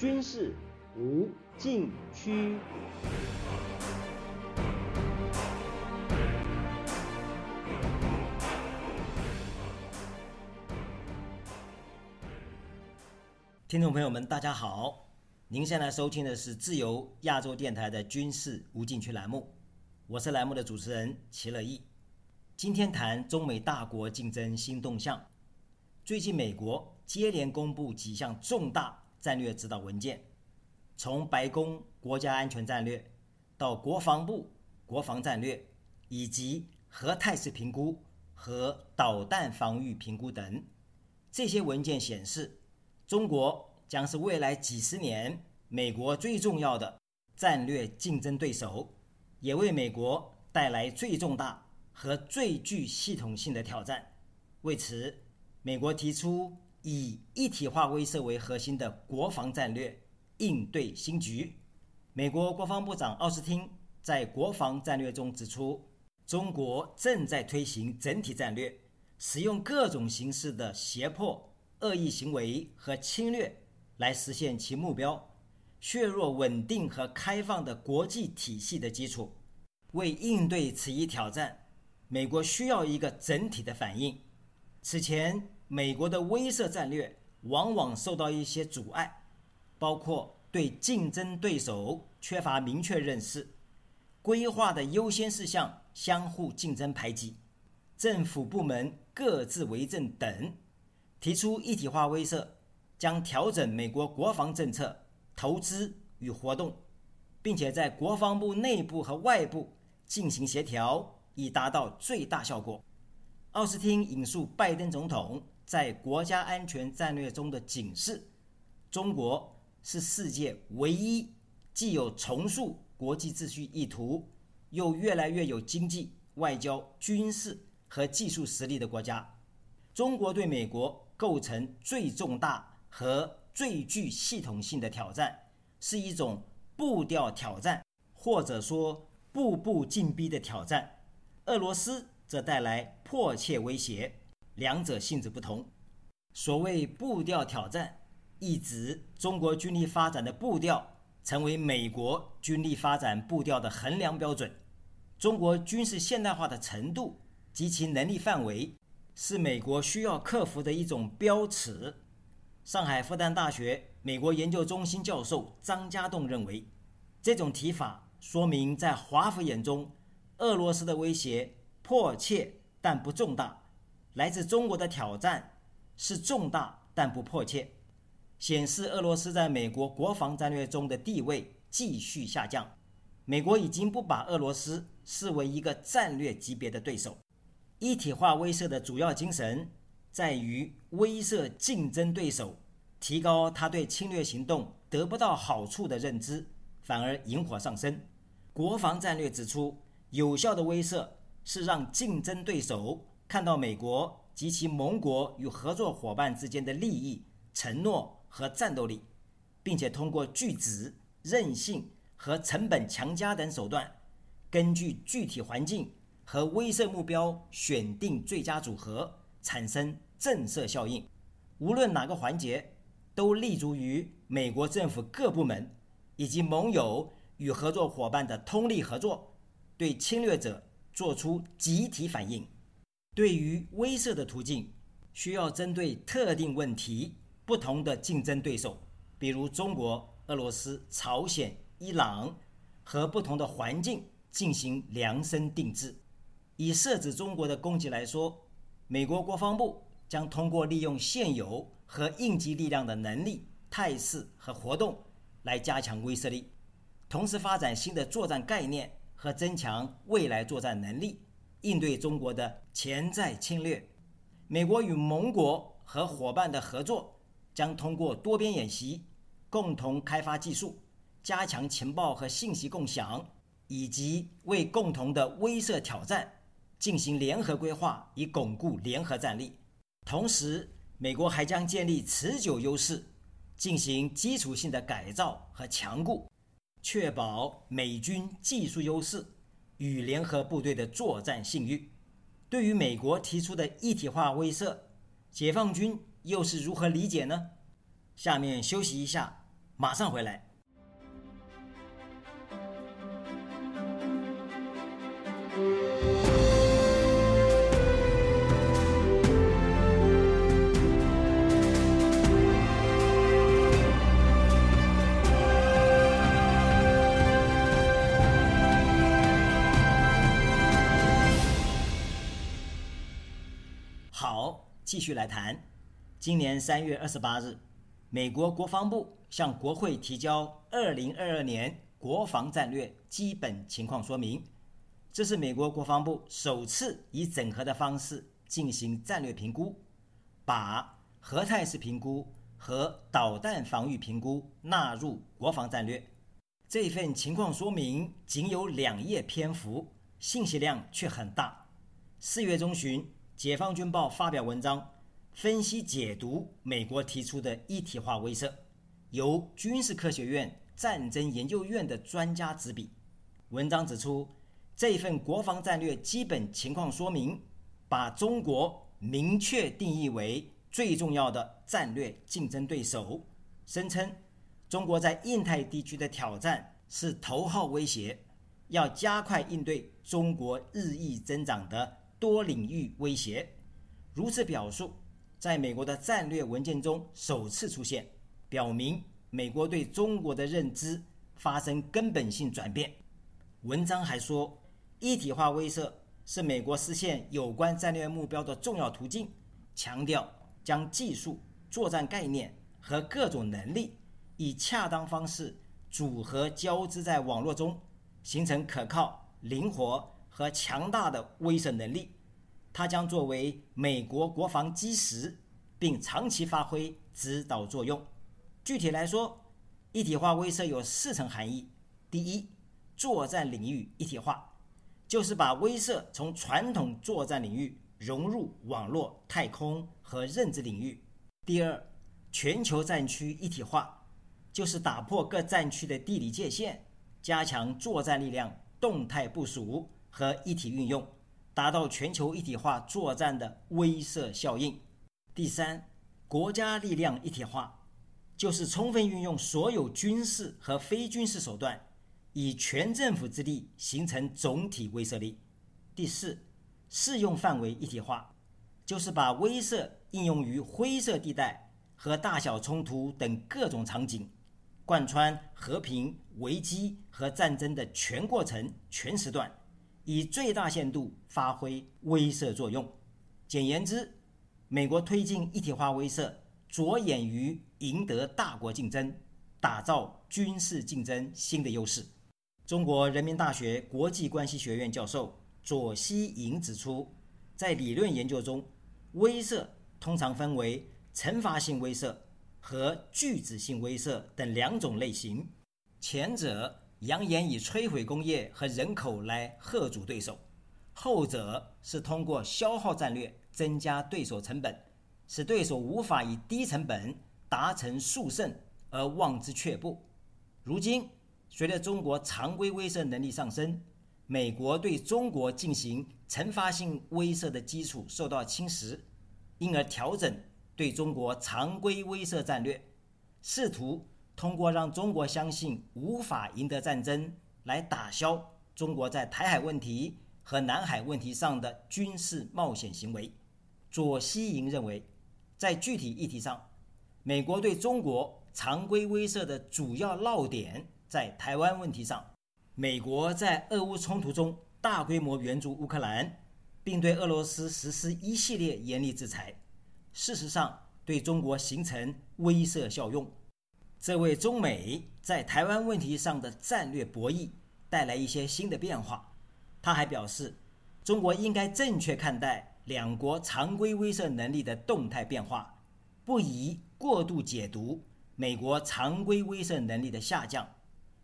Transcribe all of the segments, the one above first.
军事无禁区。听众朋友们，大家好！您现在收听的是自由亚洲电台的军事无禁区栏目，我是栏目的主持人齐乐意。今天谈中美大国竞争新动向。最近，美国接连公布几项重大战略指导文件，从白宫国家安全战略到国防部国防战略，以及核态势评估和导弹防御评估等。这些文件显示，中国将是未来几十年美国最重要的战略竞争对手，也为美国带来最重大和最具系统性的挑战。为此，美国提出以一体化威慑为核心的国防战略应对新局。美国国防部长奥斯汀在国防战略中指出，中国正在推行整体战略，使用各种形式的胁迫、恶意行为和侵略来实现其目标，削弱稳定和开放的国际体系的基础。为应对此一挑战，美国需要一个整体的反应。此前，美国的威慑战略往往受到一些阻碍，包括对竞争对手缺乏明确认识、规划的优先事项相互竞争排挤、政府部门各自为政等。提出一体化威慑，将调整美国国防政策、投资与活动，并且在国防部内部和外部进行协调，以达到最大效果。奥斯汀引述拜登总统在国家安全战略中的警示：“中国是世界唯一既有重塑国际秩序意图，又越来越有经济、外交、军事和技术实力的国家。中国对美国构成最重大和最具系统性的挑战，是一种步调挑战，或者说步步进逼的挑战。俄罗斯。”则带来迫切威胁，两者性质不同。所谓步调挑战，意指中国军力发展的步调成为美国军力发展步调的衡量标准。中国军事现代化的程度及其能力范围，是美国需要克服的一种标尺。上海复旦大学美国研究中心教授张家栋认为，这种提法说明，在华府眼中，俄罗斯的威胁。迫切但不重大，来自中国的挑战是重大但不迫切，显示俄罗斯在美国国防战略中的地位继续下降。美国已经不把俄罗斯视为一个战略级别的对手。一体化威慑的主要精神在于威慑竞争对手，提高他对侵略行动得不到好处的认知，反而引火上身。国防战略指出，有效的威慑。是让竞争对手看到美国及其盟国与合作伙伴之间的利益、承诺和战斗力，并且通过拒止、韧性和成本强加等手段，根据具体环境和威慑目标选定最佳组合，产生震慑效应。无论哪个环节，都立足于美国政府各部门以及盟友与合作伙伴的通力合作，对侵略者。做出集体反应。对于威慑的途径，需要针对特定问题、不同的竞争对手，比如中国、俄罗斯、朝鲜、伊朗和不同的环境进行量身定制。以设置中国的攻击来说，美国国防部将通过利用现有和应急力量的能力、态势和活动来加强威慑力，同时发展新的作战概念。和增强未来作战能力，应对中国的潜在侵略。美国与盟国和伙伴的合作将通过多边演习、共同开发技术、加强情报和信息共享，以及为共同的威慑挑战进行联合规划，以巩固联合战力。同时，美国还将建立持久优势，进行基础性的改造和强固。确保美军技术优势与联合部队的作战信誉。对于美国提出的一体化威慑，解放军又是如何理解呢？下面休息一下，马上回来。继续来谈。今年三月二十八日，美国国防部向国会提交二零二二年国防战略基本情况说明。这是美国国防部首次以整合的方式进行战略评估，把核态势评估和导弹防御评估纳入国防战略。这份情况说明仅有两页篇幅，信息量却很大。四月中旬，《解放军报》发表文章，分析解读美国提出的一体化威慑，由军事科学院战争研究院的专家执笔。文章指出。这份国防战略基本情况说明，把中国明确定义为最重要的战略竞争对手，声称中国在印太地区的挑战是头号威胁，要加快应对中国日益增长的多领域威胁。如此表述，在美国的战略文件中首次出现，表明美国对中国的认知发生根本性转变。文章还说。一体化威慑是美国实现有关战略目标的重要途径，强调将技术、作战概念和各种能力以恰当方式组合交织在网络中，形成可靠、灵活和强大的威慑能力。它将作为美国国防基石，并长期发挥指导作用。具体来说，一体化威慑有四层含义：第一，作战领域一体化。就是把威慑从传统作战领域融入网络、太空和认知领域。第二，全球战区一体化，就是打破各战区的地理界限，加强作战力量动态部署和一体运用，达到全球一体化作战的威慑效应。第三，国家力量一体化，就是充分运用所有军事和非军事手段。以全政府之力形成总体威慑力。第四，适用范围一体化，就是把威慑应用于灰色地带和大小冲突等各种场景，贯穿和平、危机和战争的全过程、全时段，以最大限度发挥威慑作用。简言之，美国推进一体化威慑，着眼于赢得大国竞争，打造军事竞争新的优势。中国人民大学国际关系学院教授左希莹指出，在理论研究中，威慑通常分为惩罚性威慑和拒止性威慑等两种类型。前者扬言以摧毁工业和人口来吓阻对手，后者是通过消耗战略增加对手成本，使对手无法以低成本达成速胜而望之却步。如今。随着中国常规威慑能力上升，美国对中国进行惩罚性威慑的基础受到侵蚀，因而调整对中国常规威慑战略，试图通过让中国相信无法赢得战争来打消中国在台海问题和南海问题上的军事冒险行为。左西营认为，在具体议题上，美国对中国常规威慑的主要落点。在台湾问题上，美国在俄乌冲突中大规模援助乌克兰，并对俄罗斯实施一系列严厉制裁，事实上对中国形成威慑效用，这为中美在台湾问题上的战略博弈带来一些新的变化。他还表示，中国应该正确看待两国常规威慑能力的动态变化，不宜过度解读美国常规威慑能力的下降。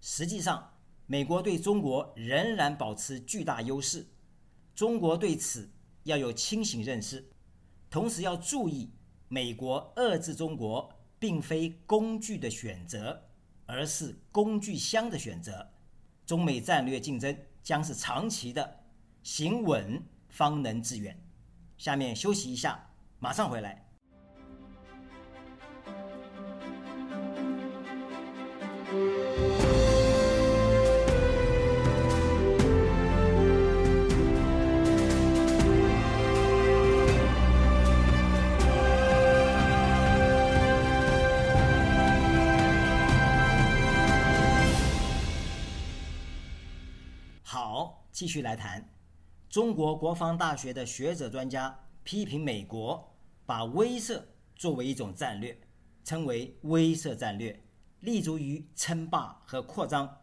实际上，美国对中国仍然保持巨大优势。中国对此要有清醒认识，同时要注意，美国遏制中国并非工具的选择，而是工具箱的选择。中美战略竞争将是长期的，行稳方能致远。下面休息一下，马上回来。继续来谈。中国国防大学的学者专家批评美国把威慑作为一种战略，称为威慑战略，立足于称霸和扩张。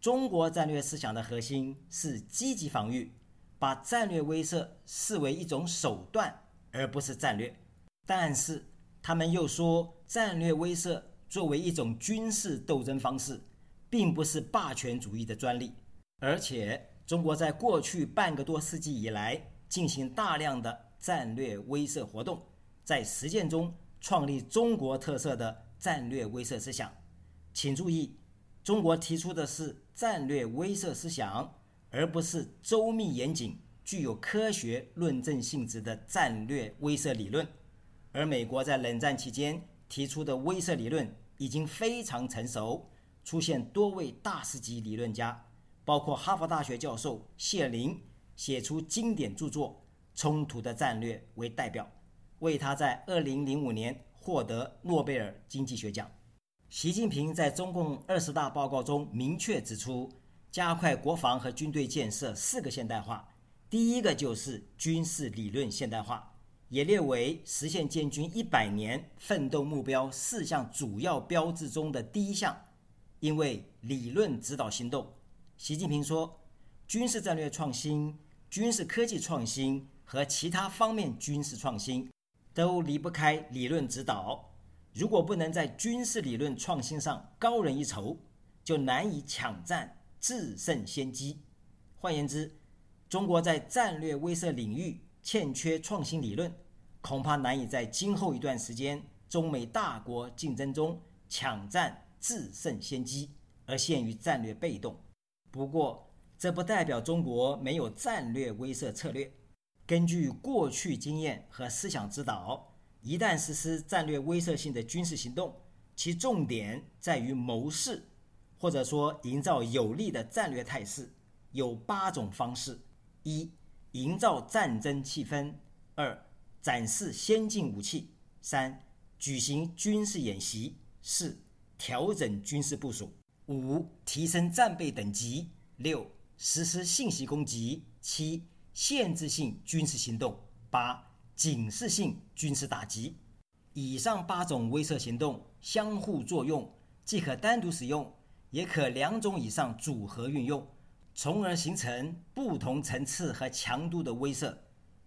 中国战略思想的核心是积极防御，把战略威慑视为一种手段，而不是战略。但是他们又说，战略威慑作为一种军事斗争方式，并不是霸权主义的专利。而且，中国在过去半个多世纪以来进行大量的战略威慑活动，在实践中创立中国特色的战略威慑思想。请注意。中国提出的是战略威慑思想，而不是周密严谨、具有科学论证性质的战略威慑理论。而美国在冷战期间提出的威慑理论已经非常成熟，出现多位大师级理论家，包括哈佛大学教授谢林，写出经典著作《冲突的战略》为代表，为他在2005年获得诺贝尔经济学奖。习近平在中共二十大报告中明确指出，加快国防和军队建设四个现代化，第一个就是军事理论现代化，也列为实现建军一百年奋斗目标四项主要标志中的第一项。因为理论指导行动，习近平说，军事战略创新、军事科技创新和其他方面军事创新，都离不开理论指导。如果不能在军事理论创新上高人一筹，就难以抢占制胜先机。换言之，中国在战略威慑领域欠缺创新理论，恐怕难以在今后一段时间中美大国竞争中抢占制胜先机，而陷于战略被动。不过，这不代表中国没有战略威慑策略。根据过去经验和思想指导。一旦实施战略威慑性的军事行动，其重点在于谋事，或者说营造有利的战略态势。有八种方式：一、营造战争气氛；二、展示先进武器；三、举行军事演习；四、调整军事部署；五、提升战备等级；六、实施信息攻击；七、限制性军事行动；八。警示性军事打击，以上八种威慑行动相互作用，既可单独使用，也可两种以上组合运用，从而形成不同层次和强度的威慑。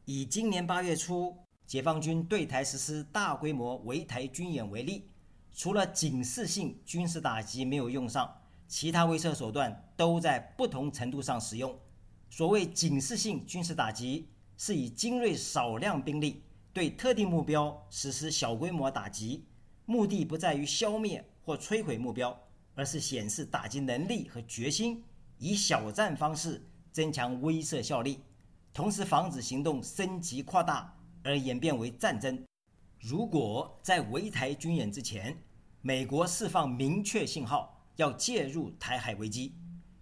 以今年八月初解放军对台实施大规模围台军演为例，除了警示性军事打击没有用上，其他威慑手段都在不同程度上使用。所谓警示性军事打击。是以精锐少量兵力对特定目标实施小规模打击，目的不在于消灭或摧毁目标，而是显示打击能力和决心，以小战方式增强威慑效力，同时防止行动升级扩大而演变为战争。如果在围台军演之前，美国释放明确信号要介入台海危机，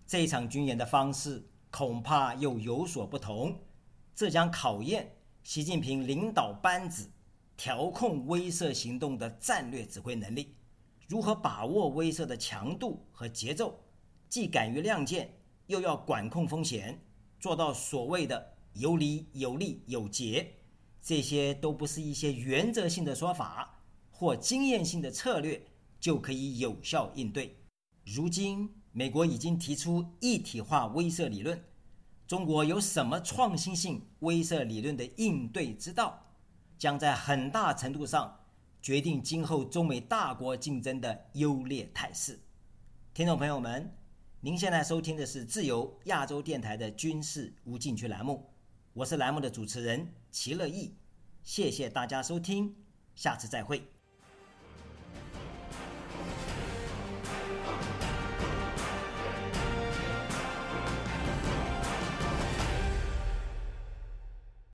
这场军演的方式恐怕又有所不同。这将考验习近平领导班子调控威慑行动的战略指挥能力，如何把握威慑的强度和节奏，既敢于亮剑，又要管控风险，做到所谓的有理有利有节，这些都不是一些原则性的说法或经验性的策略就可以有效应对。如今，美国已经提出一体化威慑理论。中国有什么创新性威慑理论的应对之道，将在很大程度上决定今后中美大国竞争的优劣态势。听众朋友们，您现在收听的是自由亚洲电台的军事无禁区栏目，我是栏目的主持人齐乐意，谢谢大家收听，下次再会。